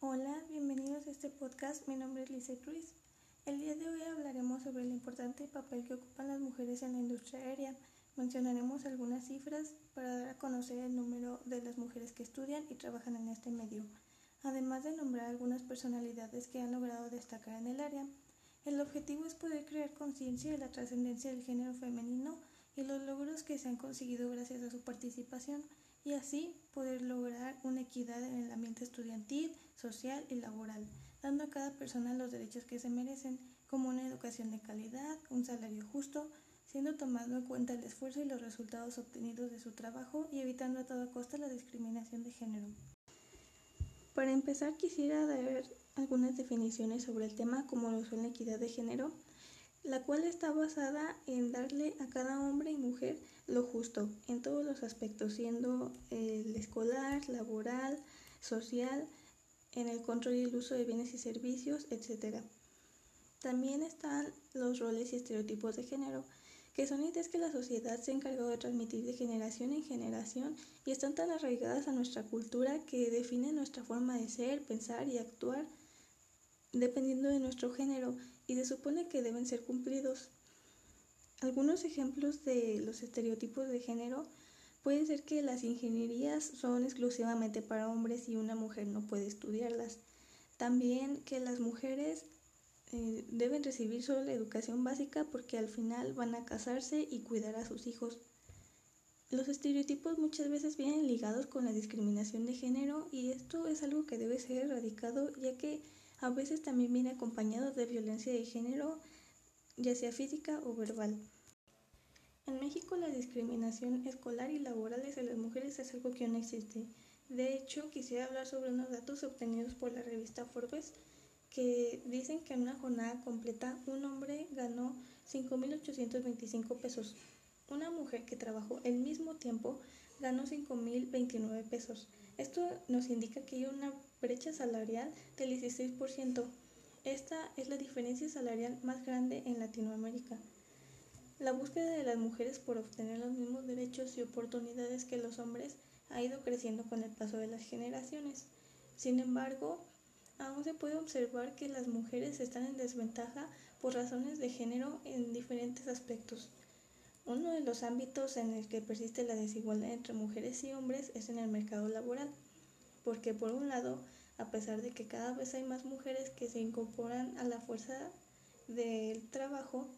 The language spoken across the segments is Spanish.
Hola, bienvenidos a este podcast. Mi nombre es Lisa Ruiz. El día de hoy hablaremos sobre el importante papel que ocupan las mujeres en la industria aérea. Mencionaremos algunas cifras para dar a conocer el número de las mujeres que estudian y trabajan en este medio, además de nombrar algunas personalidades que han logrado destacar en el área. El objetivo es poder crear conciencia de la trascendencia del género femenino y los logros que se han conseguido gracias a su participación y así poder lograr una equidad en el ambiente estudiantil, social y laboral, dando a cada persona los derechos que se merecen, como una educación de calidad, un salario justo, siendo tomado en cuenta el esfuerzo y los resultados obtenidos de su trabajo y evitando a toda costa la discriminación de género. Para empezar quisiera dar algunas definiciones sobre el tema como lo son la equidad de género, la cual está basada en darle a cada hombre y mujer lo justo en todos los aspectos, siendo el escolar, laboral, social, en el control y el uso de bienes y servicios, etc. También están los roles y estereotipos de género, que son ideas que la sociedad se ha encargado de transmitir de generación en generación y están tan arraigadas a nuestra cultura que definen nuestra forma de ser, pensar y actuar dependiendo de nuestro género y se supone que deben ser cumplidos. Algunos ejemplos de los estereotipos de género puede ser que las ingenierías son exclusivamente para hombres y una mujer no puede estudiarlas. También que las mujeres eh, deben recibir solo la educación básica porque al final van a casarse y cuidar a sus hijos. Los estereotipos muchas veces vienen ligados con la discriminación de género y esto es algo que debe ser erradicado ya que a veces también viene acompañado de violencia de género, ya sea física o verbal. En México la discriminación escolar y laboral hacia las mujeres es algo que no existe. De hecho, quisiera hablar sobre unos datos obtenidos por la revista Forbes que dicen que en una jornada completa un hombre ganó 5.825 pesos. Una mujer que trabajó el mismo tiempo ganó 5.029 pesos. Esto nos indica que hay una brecha salarial del 16%. Esta es la diferencia salarial más grande en Latinoamérica. La búsqueda de las mujeres por obtener los mismos derechos y oportunidades que los hombres ha ido creciendo con el paso de las generaciones. Sin embargo, aún se puede observar que las mujeres están en desventaja por razones de género en diferentes aspectos. Uno de los ámbitos en el que persiste la desigualdad entre mujeres y hombres es en el mercado laboral, porque por un lado, a pesar de que cada vez hay más mujeres que se incorporan a la fuerza del trabajo,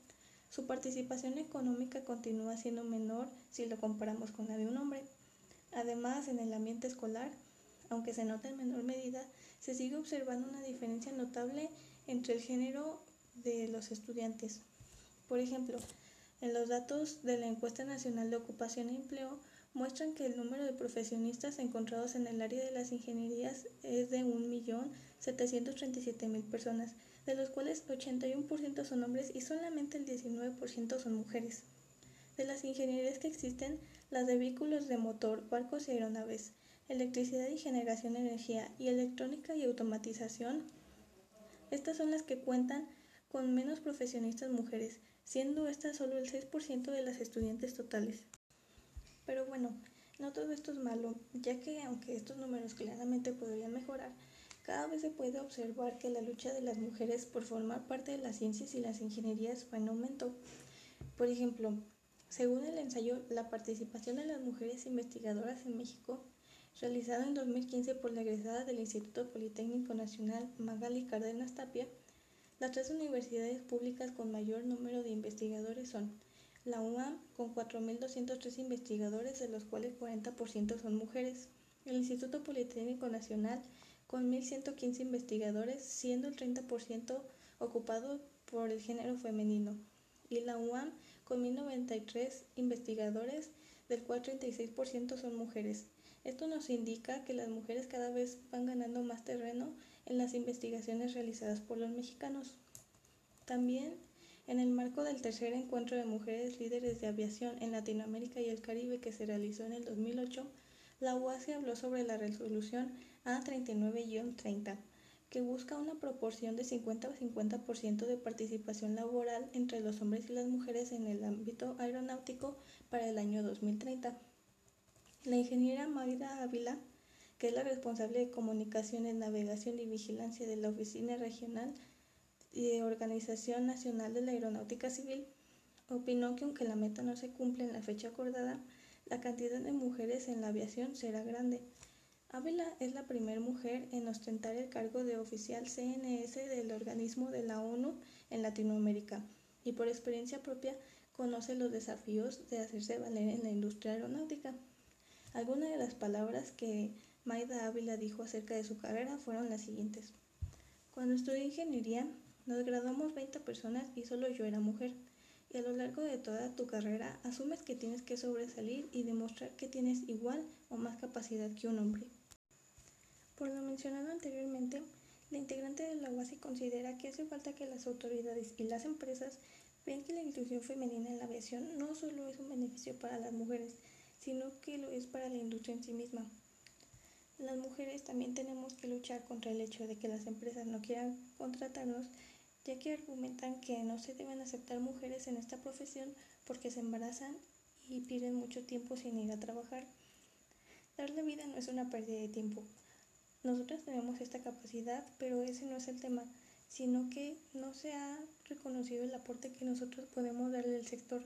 su participación económica continúa siendo menor si lo comparamos con la de un hombre. Además, en el ambiente escolar, aunque se nota en menor medida, se sigue observando una diferencia notable entre el género de los estudiantes. Por ejemplo, en los datos de la Encuesta Nacional de Ocupación e Empleo muestran que el número de profesionistas encontrados en el área de las ingenierías es de 1.737.000 personas, de los cuales 81% son hombres y solamente el 19% son mujeres. De las ingenierías que existen, las de vehículos de motor, barcos y aeronaves, electricidad y generación de energía y electrónica y automatización, estas son las que cuentan con menos profesionistas mujeres, siendo esta solo el 6% de las estudiantes totales. Pero bueno, no todo esto es malo, ya que aunque estos números claramente podrían mejorar, cada vez se puede observar que la lucha de las mujeres por formar parte de las ciencias y las ingenierías fue en aumento. Por ejemplo, según el ensayo La participación de las mujeres investigadoras en México, realizado en 2015 por la egresada del Instituto Politécnico Nacional Magali Cárdenas Tapia, las tres universidades públicas con mayor número de investigadores son la UAM con 4.203 investigadores, de los cuales 40% son mujeres, el Instituto Politécnico Nacional con 1.115 investigadores, siendo el 30% ocupado por el género femenino, y la UAM con 1.093 investigadores, del cual 36% son mujeres. Esto nos indica que las mujeres cada vez van ganando más terreno en las investigaciones realizadas por los mexicanos. También, en el marco del tercer encuentro de mujeres líderes de aviación en Latinoamérica y el Caribe que se realizó en el 2008, la UASI habló sobre la resolución A39-30, que busca una proporción de 50-50% de participación laboral entre los hombres y las mujeres en el ámbito aeronáutico para el año 2030. La ingeniera Magda Ávila que es la responsable de comunicaciones, navegación y vigilancia de la Oficina Regional y Organización Nacional de la Aeronáutica Civil, opinó que aunque la meta no se cumple en la fecha acordada, la cantidad de mujeres en la aviación será grande. Ávila es la primera mujer en ostentar el cargo de oficial CNS del organismo de la ONU en Latinoamérica y por experiencia propia conoce los desafíos de hacerse valer en la industria aeronáutica. Algunas de las palabras que Maida Ávila dijo acerca de su carrera fueron las siguientes. Cuando estudié ingeniería, nos graduamos 20 personas y solo yo era mujer. Y a lo largo de toda tu carrera asumes que tienes que sobresalir y demostrar que tienes igual o más capacidad que un hombre. Por lo mencionado anteriormente, la integrante de la UASI considera que hace falta que las autoridades y las empresas vean que la inclusión femenina en la aviación no solo es un beneficio para las mujeres, sino que lo es para la industria en sí misma. Las mujeres también tenemos que luchar contra el hecho de que las empresas no quieran contratarnos, ya que argumentan que no se deben aceptar mujeres en esta profesión porque se embarazan y pierden mucho tiempo sin ir a trabajar. Darle vida no es una pérdida de tiempo, nosotras tenemos esta capacidad, pero ese no es el tema, sino que no se ha reconocido el aporte que nosotros podemos darle al sector.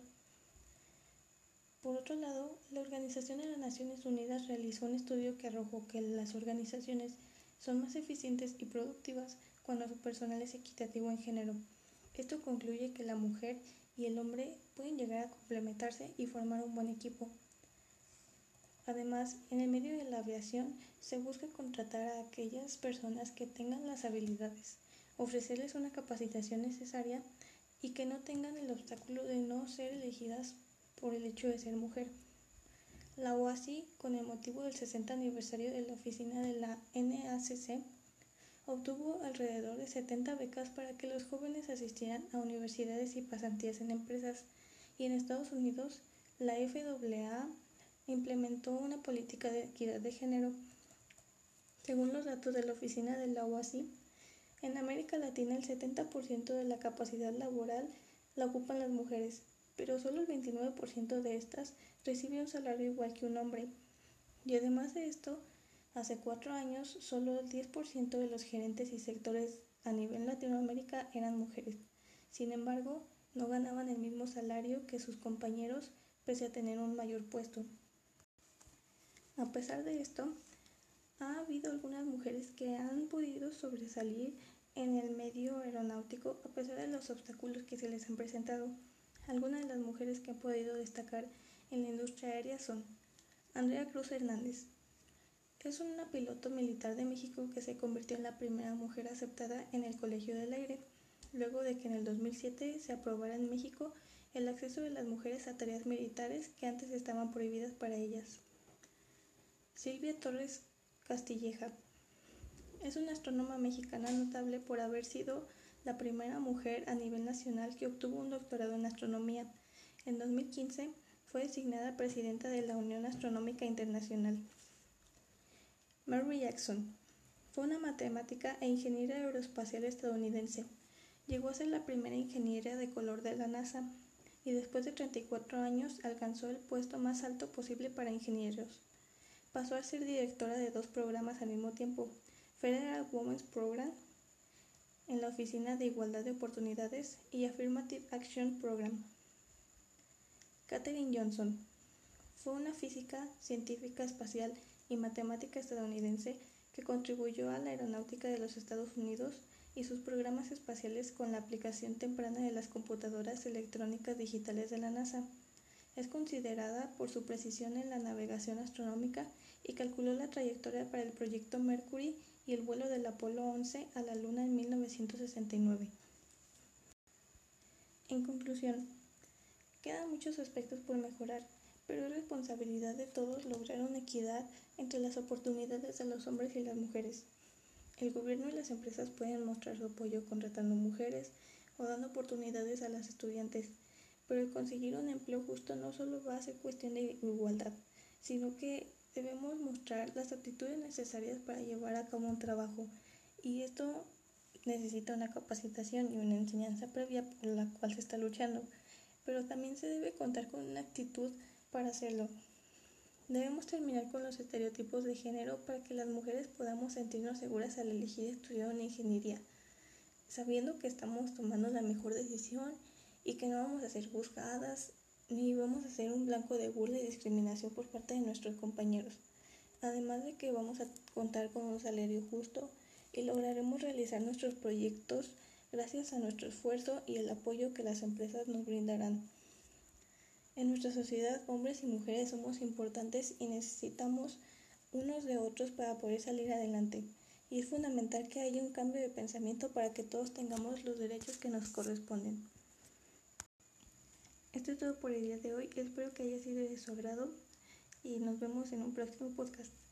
Por otro lado, la Organización de las Naciones Unidas realizó un estudio que arrojó que las organizaciones son más eficientes y productivas cuando su personal es equitativo en género. Esto concluye que la mujer y el hombre pueden llegar a complementarse y formar un buen equipo. Además, en el medio de la aviación se busca contratar a aquellas personas que tengan las habilidades, ofrecerles una capacitación necesaria y que no tengan el obstáculo de no ser elegidas por el hecho de ser mujer. La OASI, con el motivo del 60 aniversario de la oficina de la NACC, obtuvo alrededor de 70 becas para que los jóvenes asistieran a universidades y pasantías en empresas, y en Estados Unidos la FAA implementó una política de equidad de género. Según los datos de la oficina de la OASI, en América Latina el 70% de la capacidad laboral la ocupan las mujeres, pero solo el 29% de estas recibe un salario igual que un hombre. Y además de esto, hace cuatro años solo el 10% de los gerentes y sectores a nivel Latinoamérica eran mujeres. Sin embargo, no ganaban el mismo salario que sus compañeros pese a tener un mayor puesto. A pesar de esto, ha habido algunas mujeres que han podido sobresalir en el medio aeronáutico a pesar de los obstáculos que se les han presentado. Algunas de las mujeres que han podido destacar en la industria aérea son Andrea Cruz Hernández. Es una piloto militar de México que se convirtió en la primera mujer aceptada en el Colegio del Aire, luego de que en el 2007 se aprobara en México el acceso de las mujeres a tareas militares que antes estaban prohibidas para ellas. Silvia Torres Castilleja es una astrónoma mexicana notable por haber sido la primera mujer a nivel nacional que obtuvo un doctorado en astronomía. En 2015 fue designada presidenta de la Unión Astronómica Internacional. Mary Jackson fue una matemática e ingeniera aeroespacial estadounidense. Llegó a ser la primera ingeniera de color de la NASA y después de 34 años alcanzó el puesto más alto posible para ingenieros. Pasó a ser directora de dos programas al mismo tiempo, Federal Women's Program en la Oficina de Igualdad de Oportunidades y Affirmative Action Program. Katherine Johnson fue una física, científica espacial y matemática estadounidense que contribuyó a la aeronáutica de los Estados Unidos y sus programas espaciales con la aplicación temprana de las computadoras electrónicas digitales de la NASA. Es considerada por su precisión en la navegación astronómica y calculó la trayectoria para el proyecto Mercury y el vuelo del Apolo 11 a la Luna en 1969. En conclusión, quedan muchos aspectos por mejorar, pero es responsabilidad de todos lograr una equidad entre las oportunidades de los hombres y las mujeres. El gobierno y las empresas pueden mostrar su apoyo contratando mujeres o dando oportunidades a las estudiantes pero el conseguir un empleo justo no solo va a ser cuestión de igualdad, sino que debemos mostrar las aptitudes necesarias para llevar a cabo un trabajo y esto necesita una capacitación y una enseñanza previa por la cual se está luchando, pero también se debe contar con una actitud para hacerlo. Debemos terminar con los estereotipos de género para que las mujeres podamos sentirnos seguras al elegir estudiar una ingeniería, sabiendo que estamos tomando la mejor decisión y que no vamos a ser juzgadas ni vamos a ser un blanco de burla y discriminación por parte de nuestros compañeros. Además de que vamos a contar con un salario justo y lograremos realizar nuestros proyectos gracias a nuestro esfuerzo y el apoyo que las empresas nos brindarán. En nuestra sociedad, hombres y mujeres somos importantes y necesitamos unos de otros para poder salir adelante. Y es fundamental que haya un cambio de pensamiento para que todos tengamos los derechos que nos corresponden. Esto es todo por el día de hoy. Espero que haya sido de su agrado y nos vemos en un próximo podcast.